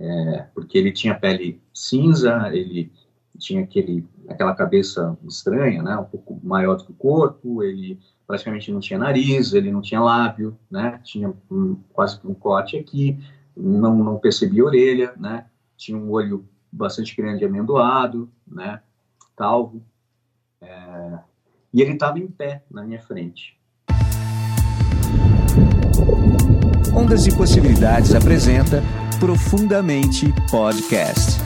é, porque ele tinha pele cinza, ele tinha aquele, aquela cabeça estranha, né, um pouco maior do que o corpo, ele praticamente não tinha nariz, ele não tinha lábio, né, tinha um, quase um corte aqui, não, não percebia orelha, né, tinha um olho bastante grande amendoado, né, calvo, é, e ele estava em pé na minha frente. Ondas de Possibilidades apresenta Profundamente Podcast.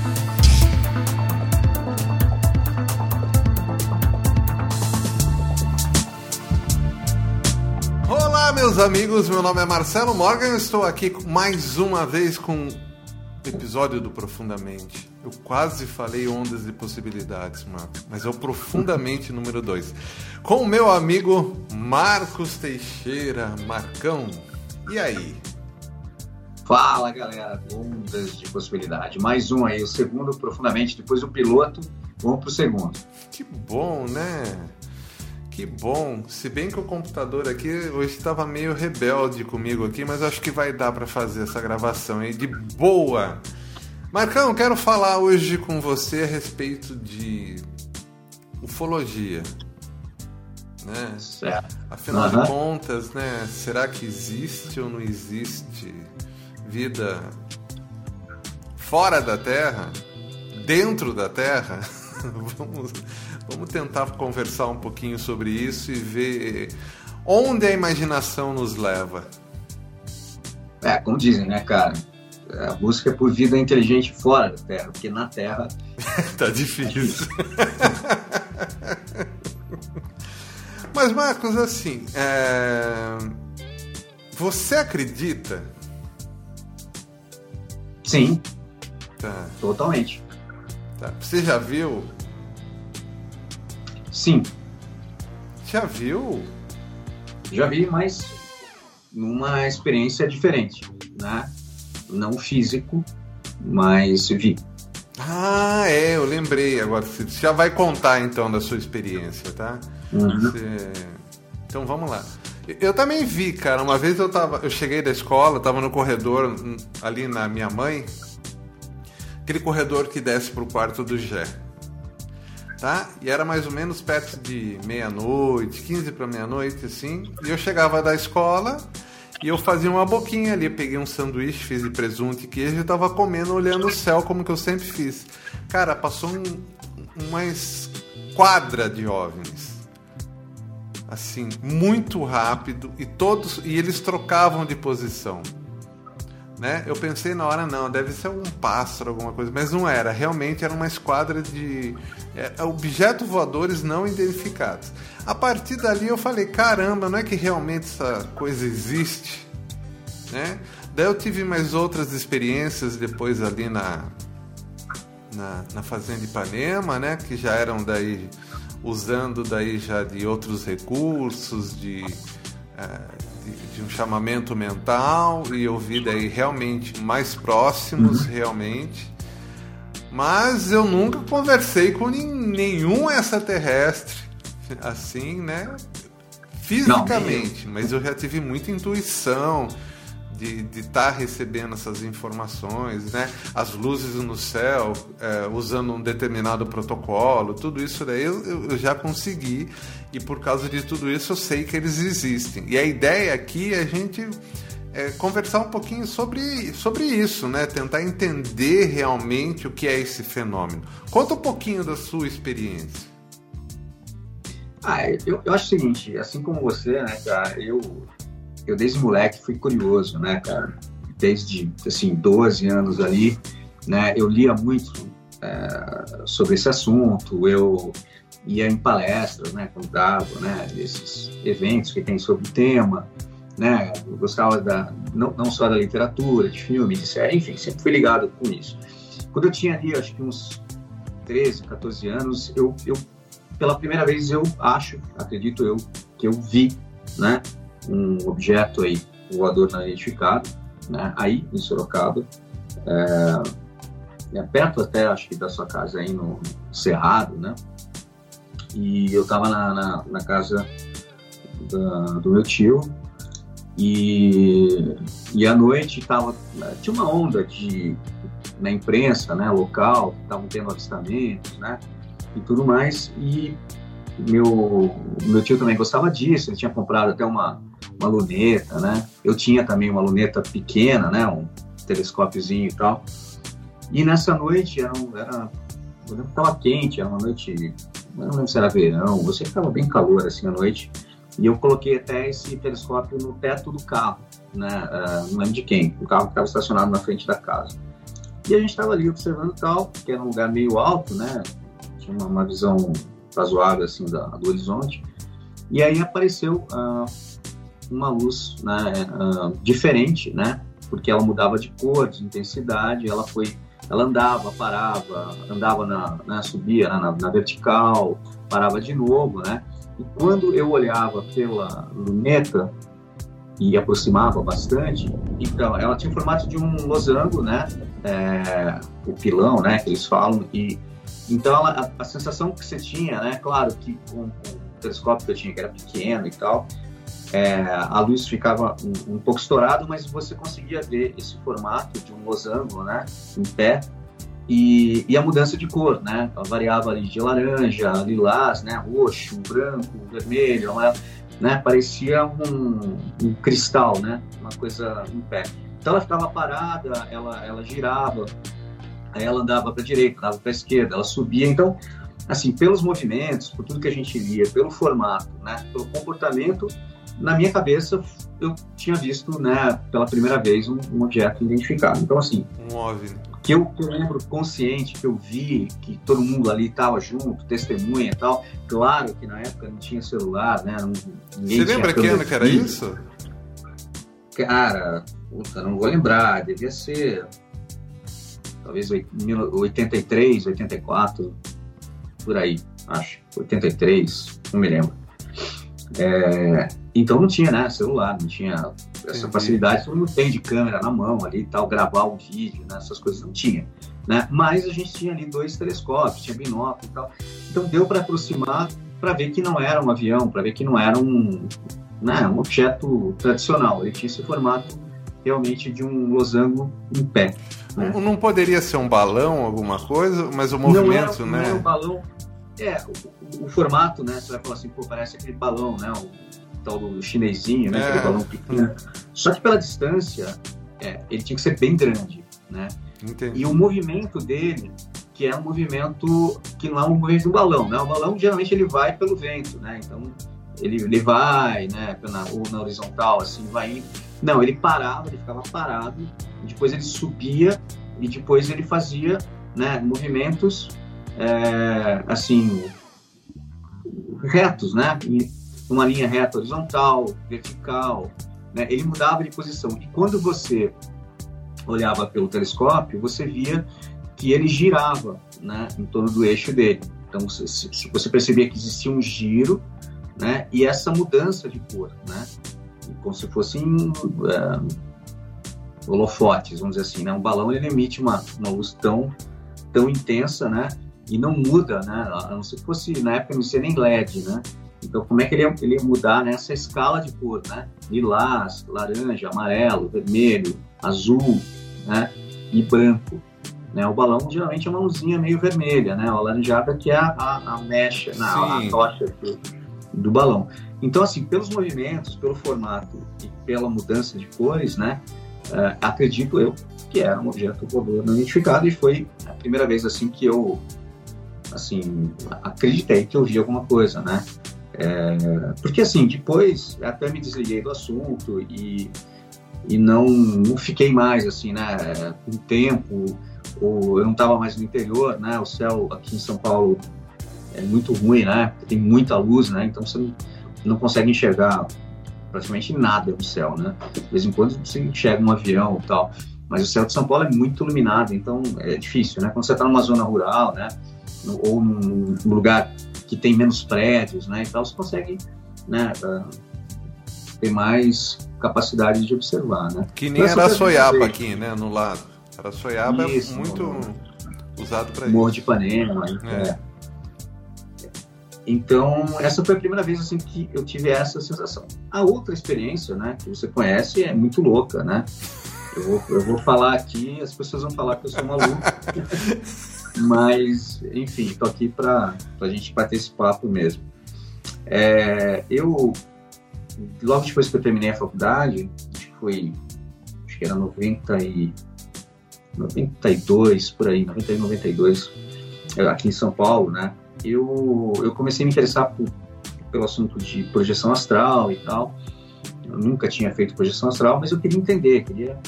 Olá, meus amigos. Meu nome é Marcelo Morgan. Estou aqui mais uma vez com episódio do Profundamente. Eu quase falei ondas de possibilidades, Marco, mas é o Profundamente número 2. Com o meu amigo Marcos Teixeira. Marcão, e aí? Fala galera, ondas de possibilidade. Mais um aí, o segundo profundamente, depois do piloto, vamos pro segundo. Que bom, né? Que bom. Se bem que o computador aqui hoje estava meio rebelde comigo aqui, mas acho que vai dar para fazer essa gravação aí de boa. Marcão, quero falar hoje com você a respeito de ufologia. Né? Certo. Afinal uhum. de contas, né, será que existe ou não existe vida fora da Terra, dentro da Terra, vamos, vamos tentar conversar um pouquinho sobre isso e ver onde a imaginação nos leva. É, como dizem, né, cara? A busca por vida inteligente fora da Terra, porque na Terra. tá difícil. Mas, Marcos, assim, é... você acredita Sim. Tá. Totalmente. Tá. Você já viu? Sim. Já viu? Já vi, mas numa experiência diferente, né? Não físico, mas vi. Ah, é, eu lembrei. Agora você já vai contar então da sua experiência, tá? Uhum. Você... Então vamos lá. Eu também vi, cara. Uma vez eu tava, eu cheguei da escola, tava no corredor ali na minha mãe, aquele corredor que desce pro quarto do Gé. Tá? E era mais ou menos perto de meia-noite, 15 para meia-noite, assim. E eu chegava da escola e eu fazia uma boquinha ali. peguei um sanduíche, fiz de presunto e queijo e tava comendo, olhando o céu, como que eu sempre fiz. Cara, passou um, uma esquadra de OVNIs assim, muito rápido e todos e eles trocavam de posição. Né? Eu pensei na hora, não, deve ser um pássaro, alguma coisa, mas não era. Realmente era uma esquadra de é, objetos voadores não identificados. A partir dali eu falei, caramba, não é que realmente essa coisa existe? Né? Daí eu tive mais outras experiências depois ali na, na, na Fazenda Ipanema, né? Que já eram daí usando daí já de outros recursos, de, é, de, de, um chamamento mental e eu vi daí realmente mais próximos uhum. realmente. Mas eu nunca conversei com nenhum extraterrestre assim, né? Fisicamente, Não, mas eu já tive muita intuição, de estar tá recebendo essas informações, né? As luzes no céu, é, usando um determinado protocolo, tudo isso daí eu, eu, já consegui e por causa de tudo isso eu sei que eles existem. E a ideia aqui é a gente é, conversar um pouquinho sobre, sobre isso, né? Tentar entender realmente o que é esse fenômeno. Conta um pouquinho da sua experiência. Ah, eu, eu acho o seguinte, assim como você, né, cara, eu eu desde moleque fui curioso, né, cara? Desde, assim, 12 anos ali, né, eu lia muito é, sobre esse assunto, eu ia em palestras, né, quando dava, né, esses eventos que tem sobre o tema, né, eu gostava da, não, não só da literatura, de filme, de série, enfim, sempre fui ligado com isso. Quando eu tinha ali, acho que uns 13, 14 anos, eu, eu pela primeira vez eu acho, acredito eu, que eu vi, né, um objeto aí voador não identificado, né, aí em Sorocaba, é, é, perto até acho que da sua casa aí no Cerrado, né? E eu estava na, na, na, casa da, do meu tio E, e à noite tava, tinha uma onda de, na imprensa né, local, estavam tendo avistamentos, né? E tudo mais. E meu, meu tio também gostava disso, ele tinha comprado até uma, uma luneta, né? Eu tinha também uma luneta pequena, né? Um telescópiozinho e tal. E nessa noite era, era eu lembro que estava quente, era uma noite, não lembro se era verão, você estava bem calor assim à noite. E eu coloquei até esse telescópio no teto do carro, né? Uh, não lembro de quem, o carro que estava estacionado na frente da casa. E a gente estava ali observando tal, que era um lugar meio alto, né? Tinha uma, uma visão razoável assim da, do horizonte. E aí apareceu uh, uma luz né, uh, diferente, né? Porque ela mudava de cor, de intensidade, ela foi, ela andava, parava, andava na, né, subia na, na vertical, parava de novo, né? E quando eu olhava pela luneta e aproximava bastante, então ela tinha o formato de um losango, né? É, o pilão, né? Que eles falam e então ela, a, a, sensação que você tinha, né? Claro que com, com, o telescópio que eu tinha que era pequeno e tal, é, a luz ficava um, um pouco estourada, mas você conseguia ver esse formato de um losango, né? Em pé e, e, a mudança de cor, né? Ela variava ali de laranja, lilás, né? Roxo, branco, vermelho, né? Parecia um, um, cristal, né? Uma coisa em pé. Então ela ficava parada, ela, ela girava, aí ela andava para direita, andava para esquerda, ela subia. Então, assim, pelos movimentos, por tudo que a gente via, pelo formato, né? Pelo comportamento, na minha cabeça eu tinha visto, né? Pela primeira vez um, um objeto identificado. Então, assim, um OVNI que eu, que eu lembro consciente, que eu vi, que todo mundo ali estava junto, testemunha e tal. Claro que na época não tinha celular, né? Ninguém Você lembra que ano que era isso? Cara, puta, não vou lembrar, devia ser talvez 83, 84, por aí, acho. 83, não me lembro. É, então não tinha, né, celular, não tinha essa facilidade, todo mundo tem de câmera na mão ali e tal, gravar um vídeo, né, essas coisas não tinha. Né? Mas a gente tinha ali dois telescópios, tinha binóculo e tal. Então deu para aproximar para ver que não era um avião, para ver que não era um, né, um objeto tradicional. Ele tinha esse formato realmente de um losango em pé. Né? Não poderia ser um balão, alguma coisa, mas o movimento, não era, né? Não era um balão. É, o, o, formato, né? Você vai falar assim, pô, parece aquele balão, né? O, tal do chinesinho, né? É. Aquele balão pequeno. Só que pela distância, é, ele tinha que ser bem grande, né? Entendi. E o movimento dele, que é um movimento que não é um movimento um balão, né? O balão geralmente ele vai pelo vento, né? Então ele, ele vai, né? Na, ou na horizontal, assim, vai indo. Não, ele parava, ele ficava parado, depois ele subia e depois ele fazia, né? Movimentos, é, assim, retos, né? E, uma linha reta horizontal, vertical, né? ele mudava de posição. E quando você olhava pelo telescópio, você via que ele girava né, em torno do eixo dele. Então você, você percebia que existia um giro né, e essa mudança de cor, né, como se fossem é, holofotes, vamos dizer assim. Né? Um balão ele emite uma, uma luz tão, tão intensa né, e não muda, né, a não ser que fosse, na época não existia nem LED, né? Então, como é que ele ia, ele ia mudar nessa escala de cor, né? Lilás, laranja, amarelo, vermelho, azul, né? E branco. Né? O balão geralmente é uma luzinha meio vermelha, né? A laranjada que é a, a, a mecha, a, a tocha do, do balão. Então, assim, pelos movimentos, pelo formato e pela mudança de cores, né? Uh, acredito eu que era um objeto voador não identificado e foi a primeira vez assim que eu assim acreditei que eu vi alguma coisa, né? É, porque assim, depois até me desliguei do assunto e, e não, não fiquei mais assim, né? Um tempo, ou eu não estava mais no interior, né? O céu aqui em São Paulo é muito ruim, né? Tem muita luz, né? Então você não, consegue enxergar praticamente nada no céu, né? De vez em quando você enxerga um avião e tal, mas o céu de São Paulo é muito iluminado, então é difícil, né? Quando você está numa zona rural, né? Ou num lugar que tem menos prédios, né? E tal, você consegue, né? Uh, ter mais capacidade de observar, né? Que nem era Araçoiaba aqui, né? No lado. Araçoiaba Isso, é muito no... usado para isso. Morro de Ipanema, é. é. Então, essa foi a primeira vez assim que eu tive essa sensação. A outra experiência, né, que você conhece, é muito louca, né? Eu vou, eu vou falar aqui, as pessoas vão falar que eu sou maluco. Mas, enfim, tô aqui para a gente bater esse papo mesmo. É, eu, logo depois que eu terminei a faculdade, acho que foi, acho que era 90 e, 92, por aí, 91, 92, aqui em São Paulo, né? Eu, eu comecei a me interessar por, pelo assunto de projeção astral e tal. Eu nunca tinha feito projeção astral, mas eu queria entender, queria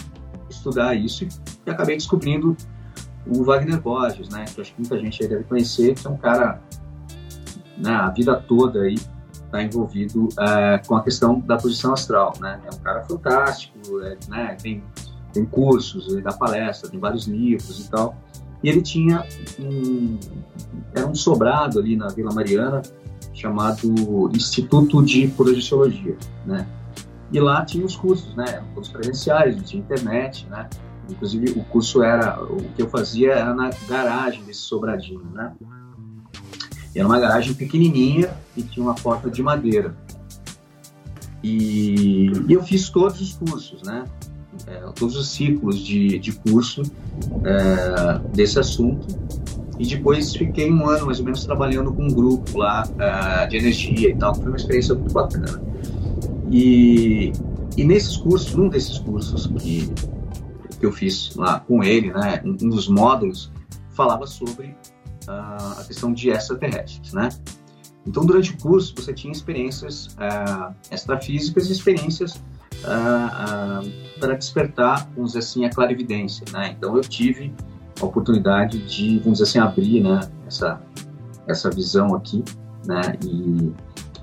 estudar isso e acabei descobrindo o Wagner Borges, né? Que acho que muita gente aí deve conhecer, que é um cara, né, a vida toda aí está envolvido é, com a questão da posição astral, né? É um cara fantástico, é, né? Tem, tem cursos, ele dá palestra, tem vários livros e tal. E ele tinha um, era um sobrado ali na Vila Mariana chamado Instituto de Projeciologia, né? E lá tinha os cursos, né? Cursos presenciais, tinha internet, né? Inclusive, o curso era, o que eu fazia era na garagem desse sobradinho, né? Era uma garagem pequenininha e tinha uma porta de madeira. E, e eu fiz todos os cursos, né? É, todos os ciclos de, de curso é, desse assunto. E depois fiquei um ano mais ou menos trabalhando com um grupo lá é, de energia e tal. Foi uma experiência muito bacana. E, e nesses cursos, num desses cursos que que eu fiz lá com ele, né, um dos módulos falava sobre uh, a questão de extraterrestres, né? Então, durante o curso, você tinha experiências uh, extrafísicas e experiências uh, para despertar, vamos dizer assim, a clarividência, né? Então, eu tive a oportunidade de, vamos dizer assim, abrir, né, essa, essa visão aqui, né, e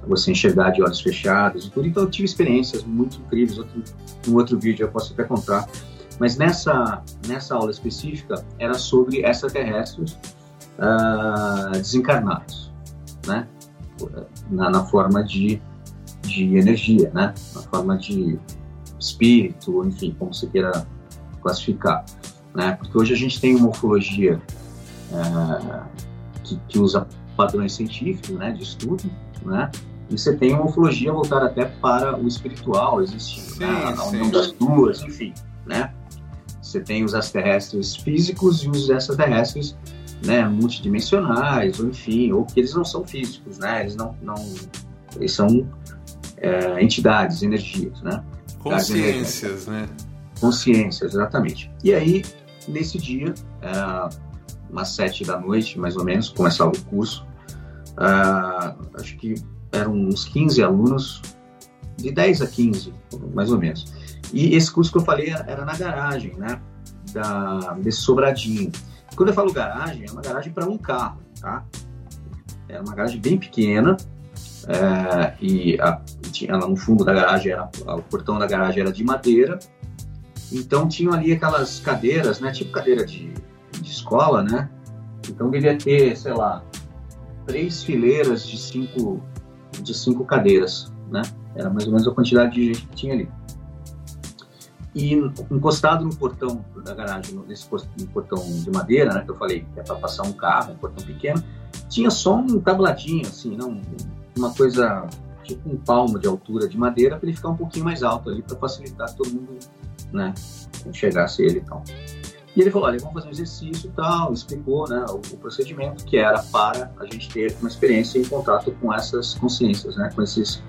você enxergar de olhos fechados e tudo. Então, eu tive experiências muito incríveis. Outro, um outro vídeo eu posso até contar mas nessa, nessa aula específica era sobre extraterrestres uh, desencarnados, né? Na, na, forma de, de energia, né? Na forma de espírito, enfim, como você queira classificar. Né? Porque hoje a gente tem uma ufologia uh, que, que, usa padrões científicos, né? De estudo, né? E você tem uma ufologia voltada até para o espiritual, existe sim, né? a união das duas, enfim, né? Você tem os extraterrestres físicos e os extraterrestres né, multidimensionais, ou enfim, ou que eles não são físicos, né? Eles não, não eles são é, entidades, energias, né? Consciências, né? Consciências, exatamente. E aí, nesse dia, é, umas sete da noite, mais ou menos, começava o curso, é, acho que eram uns 15 alunos, de 10 a 15, mais ou menos. E esse curso que eu falei era, na garagem, né? Da, desse sobradinho. Quando eu falo garagem, é uma garagem para um carro, tá? Era uma garagem bem pequena é, e a, tinha, lá no fundo da garagem era o portão da garagem era de madeira. Então tinham ali aquelas cadeiras, né? Tipo cadeira de, de escola, né? Então devia ter, sei lá, três fileiras de cinco de cinco cadeiras, né? Era mais ou menos a quantidade de gente que tinha ali. E encostado no portão da garagem, nesse portão de madeira, né, que eu falei que é para passar um carro, um portão pequeno, tinha só um tabladinho, assim, não, uma coisa tipo um palmo de altura de madeira para ele ficar um pouquinho mais alto ali para facilitar todo mundo, né, enxergasse ele e tal. E ele falou, olha, vamos fazer um exercício e tal, explicou né, o, o, procedimento que era para a gente ter uma experiência em contato com essas consciências, né, com esses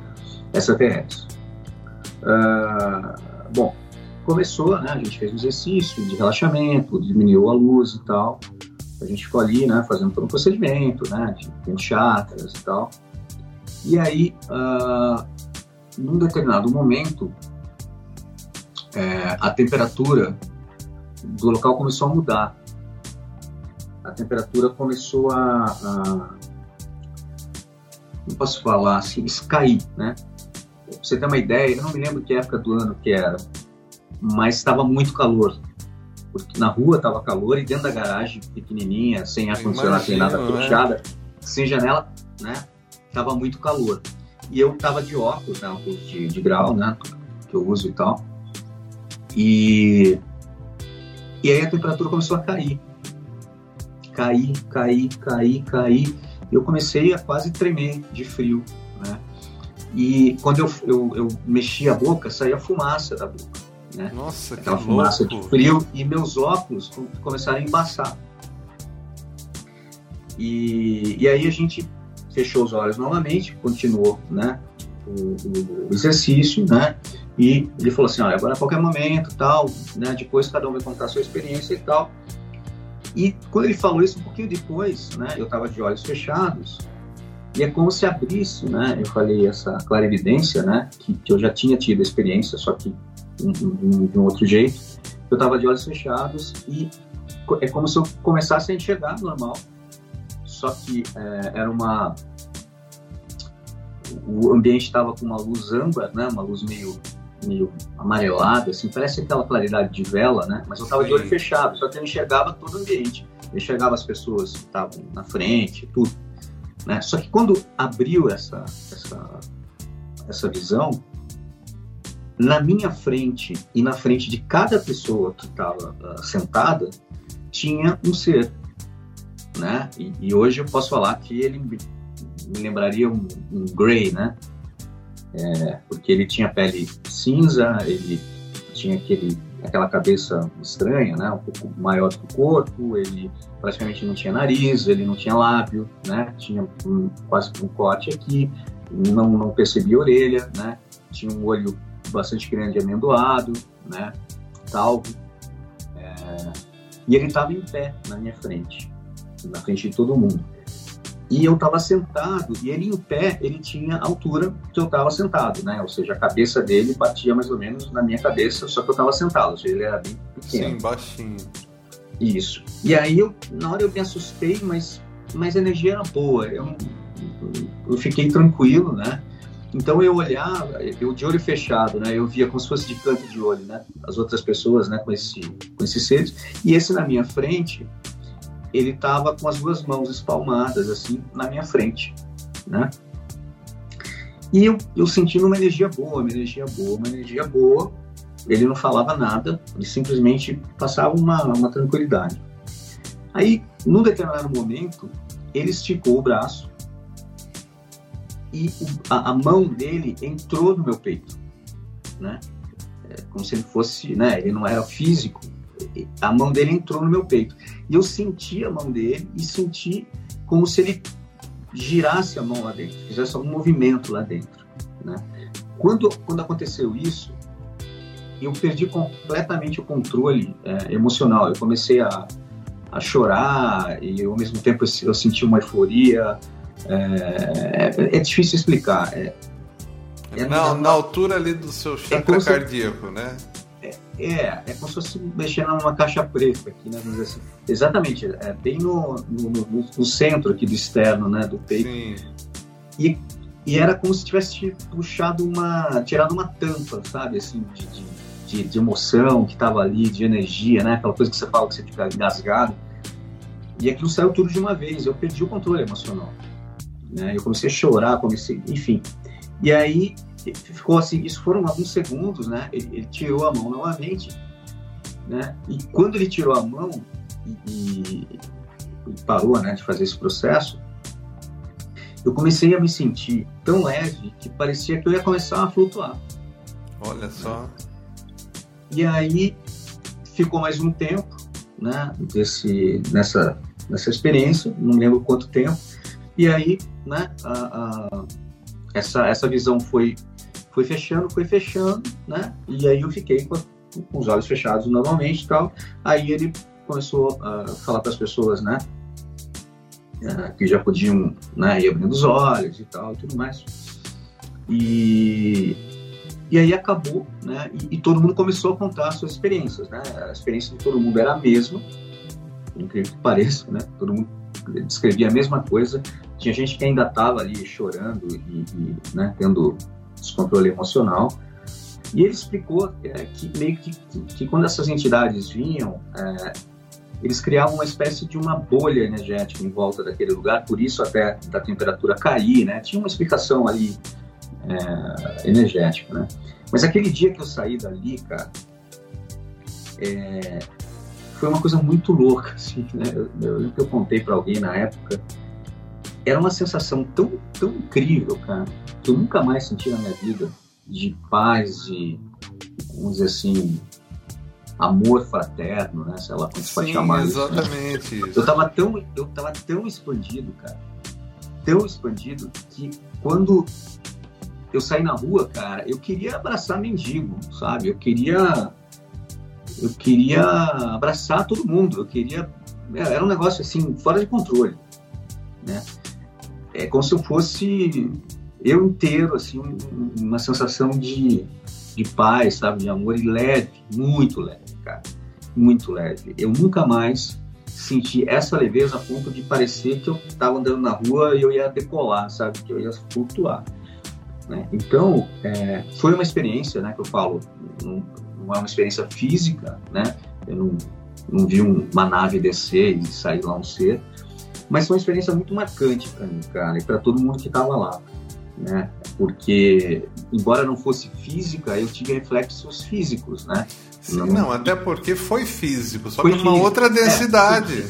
extraterrestres. Uh, bom, começou, né? A gente fez um exercício de relaxamento, diminuiu a luz e tal. A gente ficou ali, né? Fazendo todo o procedimento, né? De chakras e tal. E aí, uh, num determinado momento, é, a temperatura do local começou a mudar. A temperatura começou a, a não posso falar assim, cair, né? Pra você ter uma ideia, eu não me lembro que época do ano que era, mas estava muito calor. Porque na rua estava calor e dentro da garagem pequenininha, sem ar-condicionado, sem nada né? fechada, sem janela, né? Tava muito calor. E eu tava de óculos, né? Óculos de, de grau, né? Que eu uso e tal. E, e aí a temperatura começou a cair. Cair, cair, cair, cair. eu comecei a quase tremer de frio, né? E quando eu, eu, eu mexia a boca, saía fumaça da boca, né? Nossa, Aquela que fumaça louco. de frio e meus óculos com- começaram a embaçar. E, e aí a gente fechou os olhos novamente, continuou, né? O, o- o exercício, né? E ele falou assim, olha, agora a qualquer momento, tal, né? Depois cada um vai contar a sua experiência e tal. E quando ele falou isso, um pouquinho depois, né? Eu estava de olhos fechados e é como se abrisse, né? Eu falei essa clarividência, né? Que, que eu já tinha tido a experiência, só que de um, outro jeito. Eu estava de olhos fechados e é como se eu começasse a enxergar normal, só que é, era uma o ambiente estava com uma luz âmbar, né? Uma luz meio meio amarelada, assim, parece aquela claridade de vela, né? Mas eu estava de olho fechado, só que eu enxergava todo o ambiente, eu enxergava as pessoas que estavam na frente, tudo, né? Só que quando abriu essa essa essa visão, na minha frente e na frente de cada pessoa que estava sentada tinha um ser, né? E, e hoje eu posso falar que ele me, lembraria um, um Grey, né? É, porque ele tinha pele cinza, ele tinha aquele aquela cabeça estranha, né? Um pouco maior que o corpo, ele praticamente não tinha nariz, ele não tinha lábio, né? Tinha um, quase um corte aqui, não não percebia orelha, né? Tinha um olho bastante grande e amendoado, né? Talvo. É, e ele estava em pé na minha frente, na frente de todo mundo. E eu estava sentado, e ele em pé, ele tinha a altura que eu estava sentado, né? Ou seja, a cabeça dele batia mais ou menos na minha cabeça, só que eu estava sentado, ou seja, ele era bem pequeno. Sim, baixinho. Isso. E aí, eu, na hora eu me assustei, mas, mas a energia era boa. Eu, eu fiquei tranquilo, né? Então eu olhava, eu de olho fechado, né? Eu via como se fosse de canto de olho, né? As outras pessoas, né? Com esse, com esses seres. E esse na minha frente, ele estava com as duas mãos espalmadas assim na minha frente, né? E eu, eu sentindo uma energia boa, uma energia boa, uma energia boa. Ele não falava nada, ele simplesmente passava uma, uma tranquilidade. Aí, num determinado momento, ele esticou o braço e a, a, mão dele entrou no meu peito, né? É como se ele fosse, né? Ele não era físico. A mão dele entrou no meu peito e eu senti a mão dele e senti como se ele girasse a mão lá dentro, fizesse algum movimento lá dentro, né? Quando quando aconteceu isso, eu perdi completamente o controle é, emocional. Eu comecei a, a chorar e ao mesmo tempo eu senti uma euforia. É, é, é difícil explicar. É, é na, na, altura ali do seu chakra cardíaco, né? É, é como se fosse mexer numa caixa preta aqui, né? Assim. Exatamente, é bem no, no, no, no, centro aqui do externo, né? Do peito. Sim. E, e era como se tivesse puxado uma, tirado uma tampa, sabe? Assim, de, de, de, de emoção que estava ali, de energia, né? Aquela coisa que você fala que você fica engasgado. E aquilo saiu tudo de uma vez. Eu perdi o controle emocional. Né? Eu comecei a chorar, comecei, enfim. E aí ficou assim, isso foram alguns segundos, né? Ele, ele, tirou a mão novamente, né? E quando ele tirou a mão e, e, parou, né, de fazer esse processo, eu comecei a me sentir tão leve que parecia que eu ia começar a flutuar. Olha só. E aí ficou mais um tempo, né? Desse, nessa nessa experiência, não lembro quanto tempo. E aí, né? A, a, essa essa visão foi foi fechando, foi fechando, né? E aí eu fiquei com, com os olhos fechados normalmente e tal. Aí ele começou a falar para as pessoas, né? Que já podiam né, ir abrindo os olhos e tal tudo mais. E, e aí acabou, né? E, e, todo mundo começou a contar suas experiências, né? A experiência de todo mundo era a mesma, incrível que pareça, né? Todo mundo descrevia a mesma coisa. Tinha gente que ainda estava ali chorando e, e né, tendo descontrole emocional. E ele explicou é, que meio que, que, que, quando essas entidades vinham, é, eles criavam uma espécie de uma bolha energética em volta daquele lugar, por isso até da temperatura cair, né? Tinha uma explicação ali é, energética, né? Mas aquele dia que eu saí dali, cara, é, foi uma coisa muito louca, assim, né? Eu, eu, eu contei para alguém na época era uma sensação tão, tão incrível, cara, que eu nunca mais senti na minha vida de paz, de, vamos dizer assim, amor fraterno, né? Sei lá como se pode chamar exatamente isso. Né? Eu tava tão, eu tava tão expandido, cara, tão expandido que quando eu saí na rua, cara, eu queria abraçar mendigo, sabe? Eu queria, eu queria abraçar todo mundo. Eu queria, era um negócio assim fora de controle, né? É como se eu fosse eu inteiro, assim, uma sensação de, de paz, sabe, de amor e leve, muito leve, cara, muito leve. Eu nunca mais senti essa leveza a ponto de parecer que eu estava andando na rua e eu ia decolar, sabe, que eu ia flutuar. Né? Então, é, foi uma experiência, né, que eu falo, não, não é uma experiência física, né, eu não, não vi uma nave descer e sair lá um ser, mas foi uma experiência muito marcante para mim, cara, e para todo mundo que estava lá né? Porque, embora não fosse física, eu tive reflexos físicos, né? Sim, não, não até porque foi físico, só que numa outra densidade. É,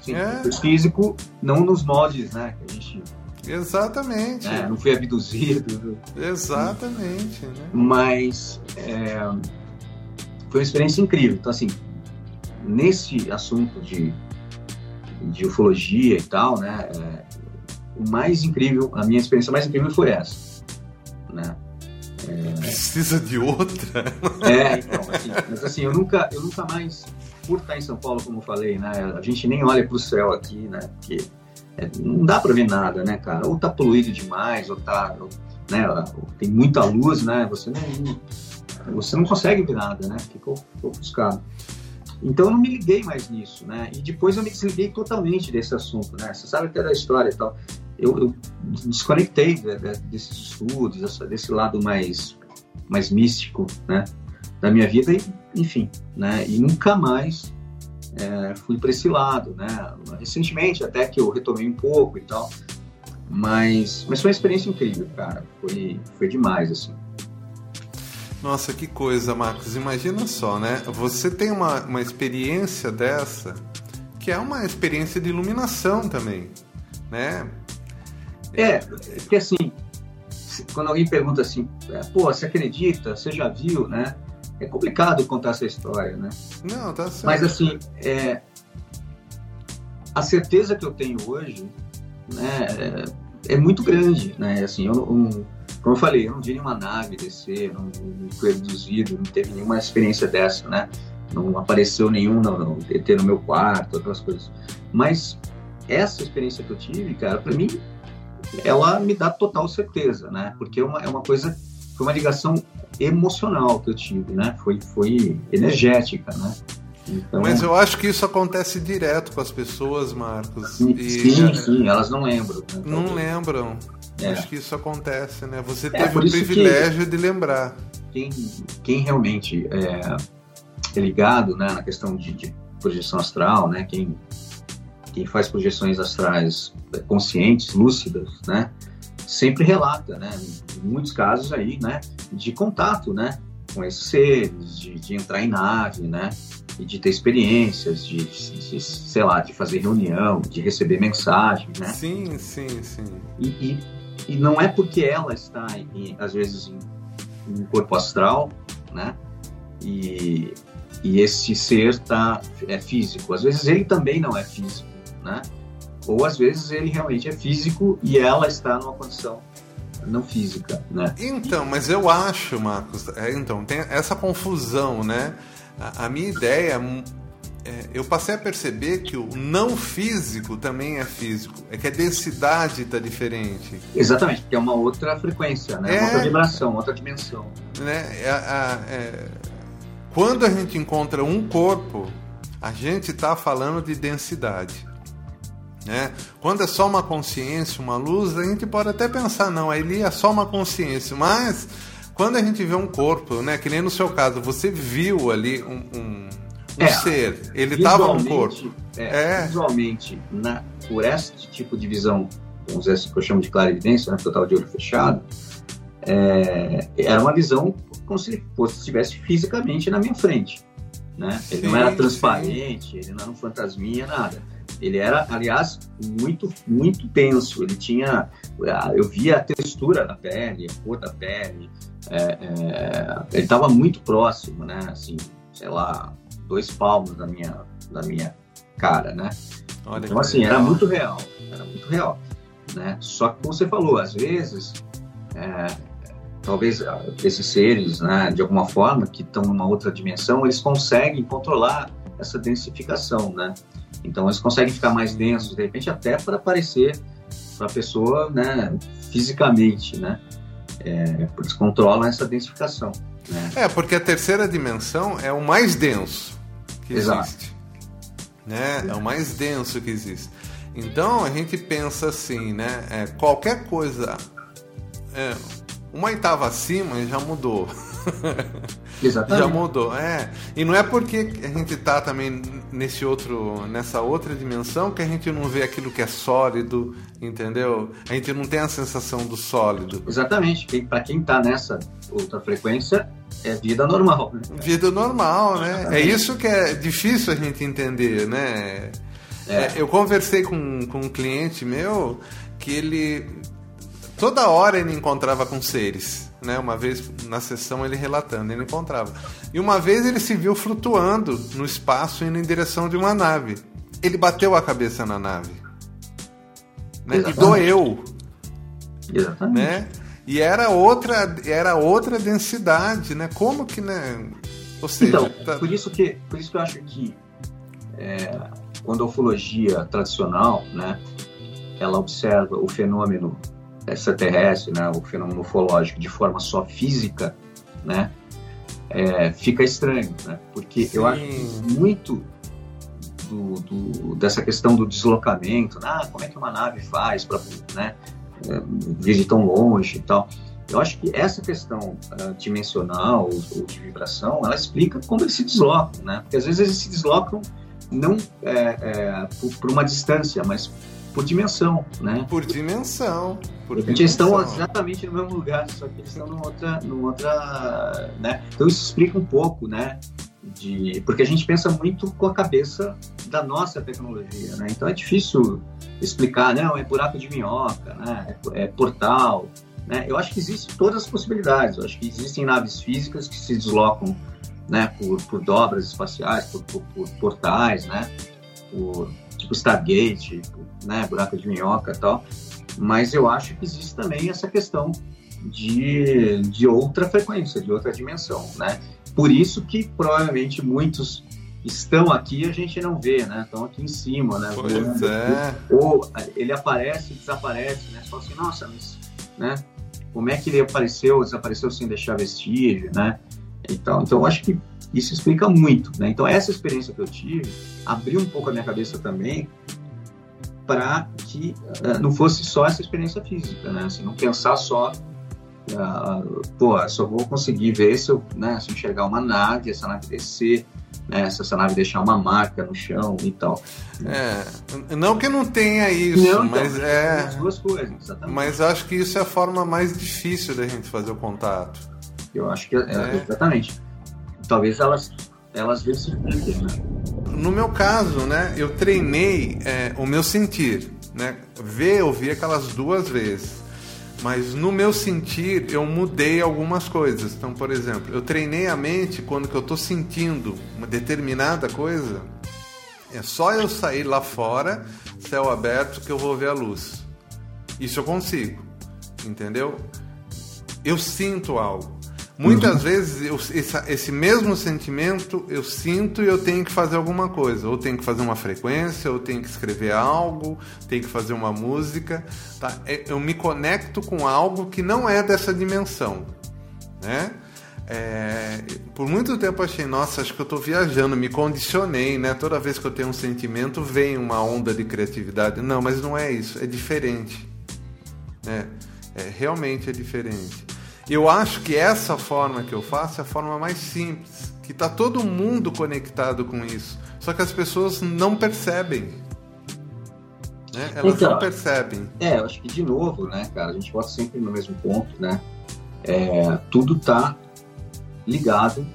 sim, é. Foi físico, não nos moldes, né? Que a gente Exatamente. É, não fui abduzido. Exatamente. Né? Mas é, foi uma experiência incrível. Então, assim, nesse assunto de, de ufologia e tal, né? É, o mais incrível, a minha experiência mais incrível foi essa, né? É... Precisa de outra? É, então, assim, mas assim, eu nunca, eu nunca mais, por estar em São Paulo, como eu falei, né? A gente nem olha para o céu aqui, né? Porque é, não dá para ver nada, né, cara? Ou tá poluído demais, ou tá, né? Tem muita luz, né? Você não, você não consegue ver nada, né? Ficou, ficou ofuscado. Então eu não me liguei mais nisso, né? E depois eu me desliguei totalmente desse assunto, né? Você sabe até da história e tal eu, eu desconectei de, de, desses estudos, desse lado mais, mais místico, né, da minha vida e, enfim, né, e nunca mais é, fui para esse lado, né, recentemente até que eu retomei um pouco e tal, mas, mas foi uma experiência incrível, cara, foi, foi demais, assim. Nossa, que coisa, Marcos. Imagina só, né? Você tem uma, uma experiência dessa, que é uma experiência de iluminação também, né? É, porque assim, quando alguém pergunta assim, é, pô, você acredita? Você já viu, né? É complicado contar essa história, né? Não, tá certo. Mas assim, é, a certeza que eu tenho hoje, né, é, é muito grande, né? Assim, eu, um, como eu falei, eu não vi nenhuma nave descer, não, não fui abduzido, não teve nenhuma experiência dessa, né? Não apareceu nenhum não, não, ET no meu quarto, outras coisas. Mas essa experiência que eu tive, cara, para mim ela me dá total certeza, né? Porque é uma, é uma coisa, foi uma ligação emocional que eu tive, né? Foi, foi energética, né? Então, Mas eu acho que isso acontece direto com as pessoas, Marcos. Sim, e, sim, sim, elas não lembram. Né? Não lembram. É. Acho que isso acontece, né? Você é, teve o privilégio de lembrar. Quem, quem realmente é, é ligado né, na questão de, de projeção astral, né? Quem quem faz projeções astrais conscientes, lúcidas, né, sempre relata, né, em muitos casos aí, né, de contato, né, com esses seres, de, de entrar em nave, né, e de ter experiências, de, de, sei lá, de fazer reunião, de receber mensagem, né? Sim, sim, sim. E, e, e não é porque ela está, em, às vezes, em, em um corpo astral, né? E, e esse ser tá, é físico. Às vezes ele também não é físico né? Ou às vezes ele realmente é físico e ela está numa condição não física, né? Então, mas eu acho, Marcos, é, então tem essa confusão, né? A, a minha ideia é, eu passei a perceber que o não físico também é físico. É que a densidade está diferente. Exatamente, porque é uma outra frequência, né? É, uma outra vibração, outra dimensão. Né? É, é, quando a gente encontra um corpo, a gente está falando de densidade. Né? Quando é só uma consciência, uma luz, a gente pode até pensar, não, ali é só uma consciência, mas quando a gente vê um corpo, né, que nem no seu caso, você viu ali um, um, um é, ser, ele estava no corpo. É, é. Visualmente, na, por este tipo de visão, vamos dizer assim, que eu chamo de clarividência, né, porque eu estava de olho fechado, é, era uma visão como se fosse, estivesse fisicamente na minha frente. Né? Ele sim, não era transparente, sim. ele não era um fantasminha, nada Ele era, aliás, muito, muito tenso. Ele tinha, eu via a textura da pele, a cor da pele. É, é, ele estava muito próximo, né? Assim, sei lá, dois palmos da minha, da minha cara, né? Olha então, assim, legal. era muito real, era muito real, né? Só que, como você falou, às vezes, é, talvez ah, esses seres, né, de alguma forma, que estão numa outra dimensão, eles conseguem controlar essa densificação, né? Então, eles conseguem ficar mais densos, de repente, até para aparecer para a pessoa, né, fisicamente, né? É, eles controlam essa densificação. Né? É, porque a terceira dimensão é o mais denso que Exato. existe. Né? É o mais denso que existe. Então a gente pensa assim, né? É, qualquer coisa é, uma oitava acima já mudou. Exatamente. Já mudou, é. E não é porque a gente está também nesse outro, nessa outra dimensão que a gente não vê aquilo que é sólido, entendeu? A gente não tem a sensação do sólido. Exatamente. Para quem está nessa outra frequência, é vida normal. Né? Vida normal, né? Exatamente. É isso que é difícil a gente entender, né? É. É, eu conversei com, com um cliente meu que ele toda hora ele encontrava com seres né? Uma vez na sessão ele relatando, ele encontrava. E uma vez ele se viu flutuando no espaço indo em direção de uma nave. Ele bateu a cabeça na nave. Né? E doeu. Exatamente. Né? E era outra, era outra densidade, né? Como que, né? Ou seja, então, tá... por isso que, por isso que eu acho que é, quando a ufologia tradicional, né, ela observa o fenômeno extraterrestre, né, o fenômeno ufológico de forma só física, né, é, fica estranho, né, porque Sim. eu acho que muito do, do, dessa questão do deslocamento, ah, como é que uma nave faz para né, é, vir tão longe e tal. Eu acho que essa questão uh, dimensional ou, de vibração, ela explica como eles se deslocam, né? Porque às vezes eles se deslocam não é, é, por, por, uma distância, mas por dimensão, né? Por dimensão. Por dimensão. Eles estão exatamente no mesmo lugar, só que eles estão numa outra, numa outra, né? Então isso explica um pouco, né? De, porque a gente pensa muito com a cabeça da nossa tecnologia, né? Então é difícil explicar, não, é buraco de minhoca, né? É, é portal, né? Eu acho que existem todas as possibilidades. Eu acho que existem naves físicas que se deslocam, né? Por, por dobras espaciais, por, por, por portais, né? Por tipo Stargate, né, buraco de minhoca e tal. Mas eu acho que existe também essa questão de, de outra frequência, de outra dimensão, né? Por isso que provavelmente muitos estão aqui e a gente não vê, né? Estão aqui em cima, né? Pois é. Ou ele aparece e desaparece, né? Só assim, nossa, mas, né? Como é que ele apareceu, desapareceu sem deixar vestígio, né? Então, então eu acho que isso explica muito, né? Então essa experiência que eu tive abriu um pouco a minha cabeça também para que uh, não fosse só essa experiência física, né? Assim, não pensar só, uh, pô, só vou conseguir ver se eu, né, se enxergar uma nave, essa nave descer, né, se essa nave deixar uma marca no chão e tal. É, não que não tenha isso, não, então, mas é as duas coisas, exatamente. Mas acho que isso é a forma mais difícil da gente fazer o contato. Eu acho que é, é. exatamente. Talvez elas elas versifiquem, né? No meu caso, né, eu treinei é, o meu sentir, né? Ver, ouvir aquelas duas vezes. Mas no meu sentir, eu mudei algumas coisas. Então, por exemplo, eu treinei a mente quando que eu estou sentindo uma determinada coisa. É só eu sair lá fora, céu aberto, que eu vou ver a luz. Isso eu consigo, entendeu? Eu sinto algo. Muitas uhum. vezes eu, esse, esse, mesmo sentimento eu sinto e eu tenho que fazer alguma coisa. Ou tenho que fazer uma frequência, ou tenho que escrever algo, tenho que fazer uma música. Tá? É, eu me conecto com algo que não é dessa dimensão. Né? É, por muito tempo achei, nossa, acho que eu estou viajando, me condicionei, né? Toda vez que eu tenho um sentimento, vem uma onda de criatividade. Não, mas não é isso, é diferente. Né? É, realmente é diferente. Eu acho que essa forma que eu faço é a forma mais simples, que está todo mundo conectado com isso. Só que as pessoas não percebem. Né? Elas então, não percebem. É, eu acho que de novo, né, cara, a gente volta sempre no mesmo ponto, né? É, tudo está ligado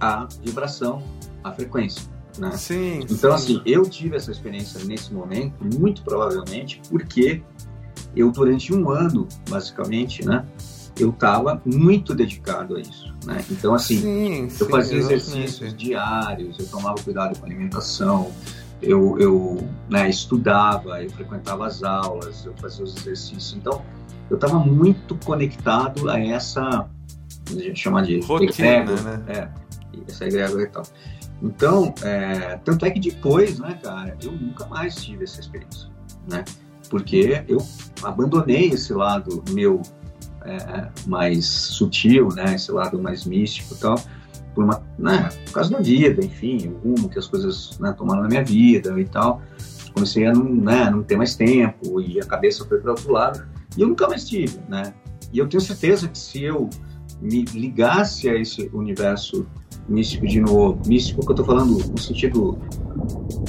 à vibração, à frequência. Né? Sim. Então, sim. assim, eu tive essa experiência nesse momento, muito provavelmente, porque eu, durante um ano, basicamente, né, eu estava muito dedicado a isso. Né? Então, assim, sim, eu sim, fazia exercícios diários, eu tomava cuidado com a alimentação, eu, eu né, estudava, eu frequentava as aulas, eu fazia os exercícios. Então, eu estava muito conectado a essa, a gente chama de Rotina, egrégora, né? É, essa egrégora e tal. Então, é, tanto é que depois, né, cara, eu nunca mais tive essa experiência, né? Porque eu abandonei esse lado meu é, mais sutil, né, esse lado mais místico e tal, por, uma, né, por causa da vida, enfim, o rumo que as coisas né, tomaram na minha vida e tal. Comecei a não, né, não ter mais tempo e a cabeça foi para outro lado. E eu nunca mais tive, né? E eu tenho certeza que se eu me ligasse a esse universo místico de novo, místico que eu estou falando no sentido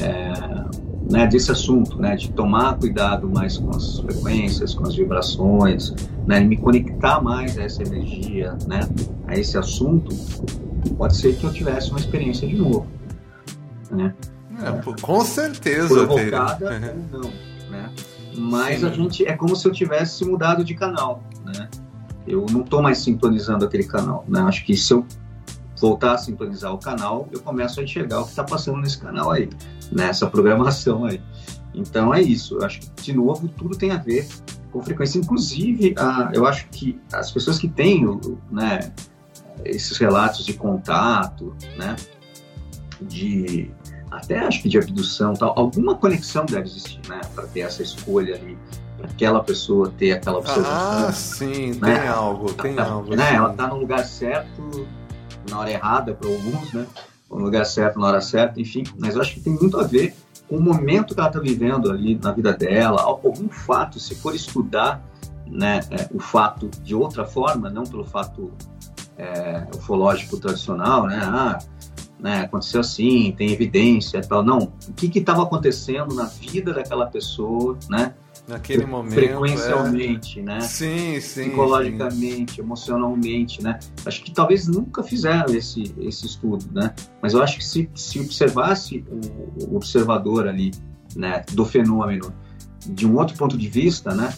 é, né, desse assunto, né, de tomar cuidado mais com as frequências, com as vibrações, né, me conectar mais a essa energia, né, a esse assunto, pode ser que eu tivesse uma experiência de novo, né? É, com certeza. Provocada teria. ou não, né? Mas Sim. a gente é como se eu tivesse mudado de canal, né? Eu não estou mais sintonizando aquele canal, né? Acho que se eu voltar a sintonizar o canal, eu começo a enxergar o que está passando nesse canal aí, nessa programação aí. Então é isso. Eu acho que de novo tudo tem a ver com frequência. Inclusive, a, eu acho que as pessoas que têm, né, esses relatos de contato, né, de até acho que de abdução, tal, alguma conexão deve existir, né, para ter essa escolha ali, para aquela pessoa ter aquela observação Ah, sim, tem Né? algo, tem tá, algo. né? sim. Ela tá no lugar certo, na hora errada para alguns, né? No lugar certo, na hora certa, enfim. Mas eu acho que tem muito a ver com o momento que ela está vivendo ali na vida dela, algum fato, se for estudar né, é, o fato de outra forma, não pelo fato é, ufológico tradicional, né? Ah, né, aconteceu assim, tem evidência tal. Não, o que estava acontecendo na vida daquela pessoa, né? Naquele momento. frequencialmente, né? É... Sim, sim. psicologicamente, emocionalmente, né? Acho que talvez nunca fizeram esse, esse estudo, né? Mas eu acho que se, se observasse o, o observador ali, né, do fenômeno de um outro ponto de vista, né?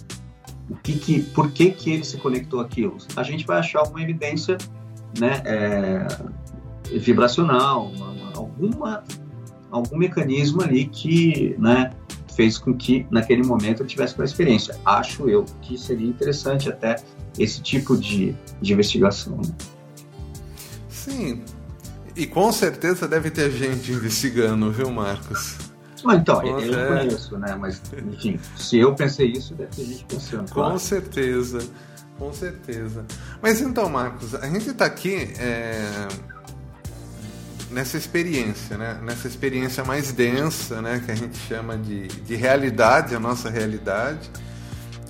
O que que, por que que ele se conectou àquilo? A gente vai achar alguma evidência, né? É, vibracional, uma, uma, alguma algum mecanismo ali que, né? Fez com que naquele momento eu tivesse aquela experiência. Acho eu que seria interessante até esse tipo de, de investigação. Né? Sim. E com certeza deve ter gente investigando, viu, Marcos? Ah, então, Com eu conheço, né? Mas, enfim, se eu pensei isso, deve ter gente pensando. Com claro. certeza, com certeza. Mas então, Marcos, a gente está aqui é, nessa experiência, né? Nessa experiência mais densa, né? Que a gente chama de, de realidade, a nossa realidade.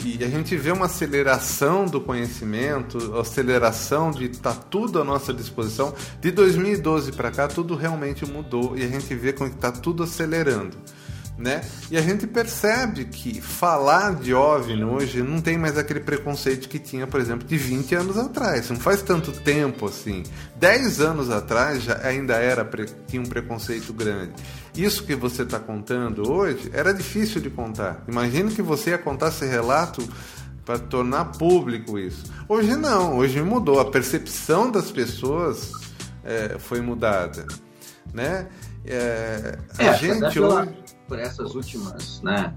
E a gente vê uma aceleração do conhecimento, aceleração de estar tá tudo à nossa disposição. De 2012 para cá, tudo realmente mudou e a gente vê como está tudo acelerando. Né? E a gente percebe que falar de OVNI hoje não tem mais aquele preconceito que tinha, por exemplo, de 20 anos atrás. Não faz tanto tempo assim. 10 anos atrás já ainda era tinha um preconceito grande. Isso que você está contando hoje era difícil de contar. Imagina que você ia contar esse relato para tornar público isso. Hoje não, hoje mudou. A percepção das pessoas é, foi mudada. Né? É, a é, gente pela, hoje por essas últimas, né,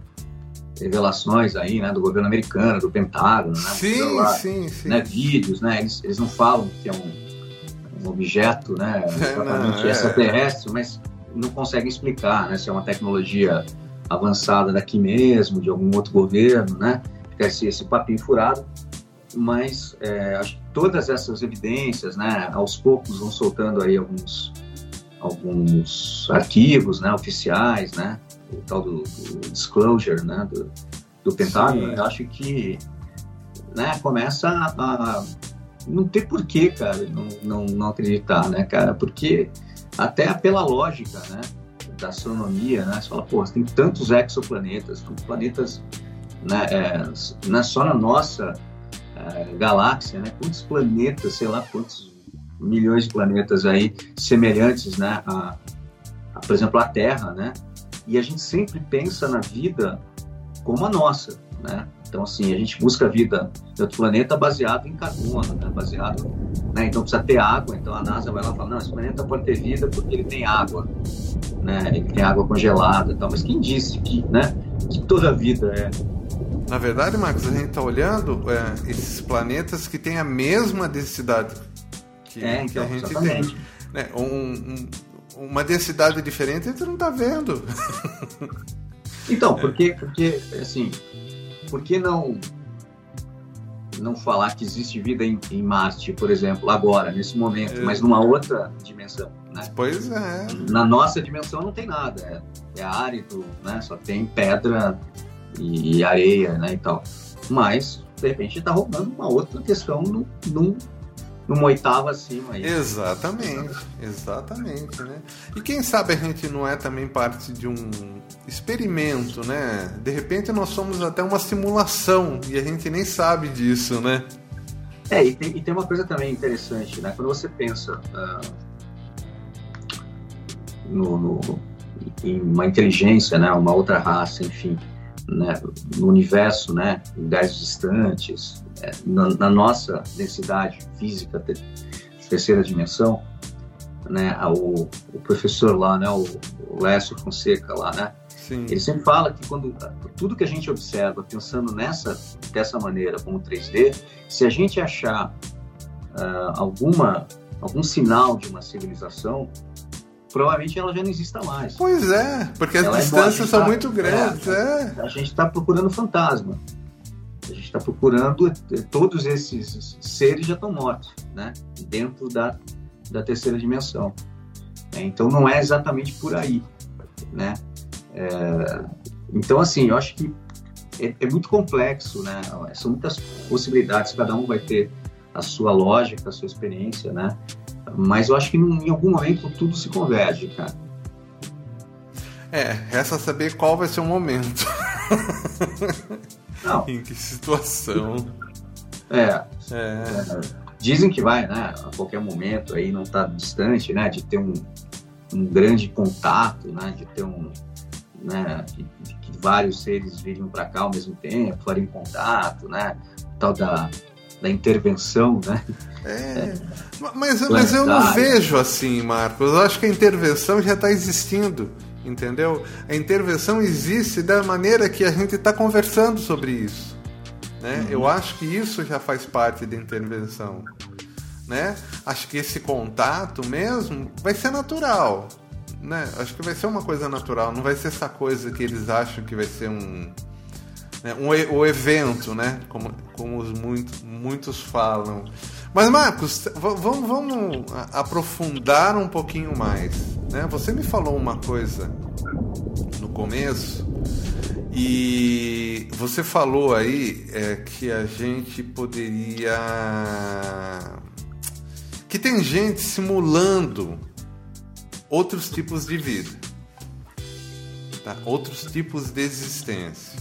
revelações aí, né, do governo americano, do Pentágono, né, sim, lá, sim, sim. né, vídeos, né, eles, eles não falam que é um, um objeto, né, exatamente não, é. extraterrestre, mas não conseguem explicar, né, se é uma tecnologia avançada daqui mesmo, de algum outro governo, né, fica esse, esse papinho furado, mas é, acho que todas essas evidências, né, aos poucos vão soltando aí alguns alguns arquivos, né, oficiais, né, o tal do, do disclosure, né, do, do Pentágono, eu acho que, né, começa a, a não ter porquê, cara, não, não, não acreditar, né, cara, porque até pela lógica, né, da astronomia, né, você fala, pô, tem tantos exoplanetas, tantos planetas, né, é, não é só na nossa é, galáxia, né, quantos planetas, sei lá, quantos milhões de planetas aí semelhantes, né, a, a, por exemplo, a Terra, né? E a gente sempre pensa na vida como a nossa, né? Então, assim, a gente busca a vida outro planeta baseado em carbono, né? baseado, né? Então precisa ter água. Então a NASA vai lá e fala, não, esse planeta pode ter vida porque ele tem água, né? Ele tem água congelada, e tal. Mas quem disse que, né? Que toda vida é na verdade, Marcos, a gente está olhando é, esses planetas que têm a mesma densidade que, é, então, que a gente exatamente. tem. Né? Um, um, uma densidade diferente a gente não está vendo. Então, porque, porque assim, por que não não falar que existe vida em, em Marte, por exemplo, agora, nesse momento, é. mas numa outra dimensão, né? Pois é. Na nossa dimensão não tem nada, é, é árido, né? Só tem pedra e, e areia, né, e tal. Mas, de repente, está rolando uma outra questão num numa oitava acima. Aí. Exatamente, exatamente, né? E quem sabe a gente não é também parte de um experimento, né? De repente nós somos até uma simulação e a gente nem sabe disso, né? É, e tem, e tem uma coisa também interessante, né? Quando você pensa uh, no, no, em uma inteligência, né? Uma outra raça, enfim, né? no universo, né? Em lugares distantes, é, na, na, nossa densidade física, terceira dimensão, né, o, o professor lá, né, o, o Lécio Fonseca lá, né, Sim. ele sempre fala que quando tudo que a gente observa pensando nessa dessa maneira como 3D, se a gente achar uh, alguma algum sinal de uma civilização, provavelmente ela já não exista mais. Pois é, porque as ela é distâncias é são tá, muito grandes. É, é. A gente está procurando fantasma. A gente está procurando eh, todos esses seres já estão mortos, né? Dentro da, da terceira dimensão. É, então não é exatamente por aí, né? É, então assim, eu acho que é, é, muito complexo, né? São muitas possibilidades, cada um vai ter a sua lógica, a sua experiência, né? Mas eu acho que em algum momento tudo se converge, cara. É, resta saber qual vai ser o momento. Não. em que situação? É, é. é. Dizem que vai, né? A qualquer momento aí não está distante, né? De ter um, um grande contato, né? De ter um, né? De que vários seres virem para cá ao mesmo tempo, farem contato, né? Tal da, da intervenção, né? É, é. Mas, mas eu não vejo assim, Marcos. Eu acho que a intervenção já está existindo entendeu? A intervenção existe da maneira que a gente está conversando sobre isso. Né? Uhum. Eu acho que isso já faz parte da intervenção. Né? Acho que esse contato mesmo vai ser natural. Né? Acho que vai ser uma coisa natural, não vai ser essa coisa que eles acham que vai ser um. Né? um o evento, né? Como, como os muito, muitos falam. Mas, Marcos, vamos, vamos aprofundar um pouquinho mais. Né? Você me falou uma coisa no começo e você falou aí é, que a gente poderia. que tem gente simulando outros tipos de vida, tá? outros tipos de existência.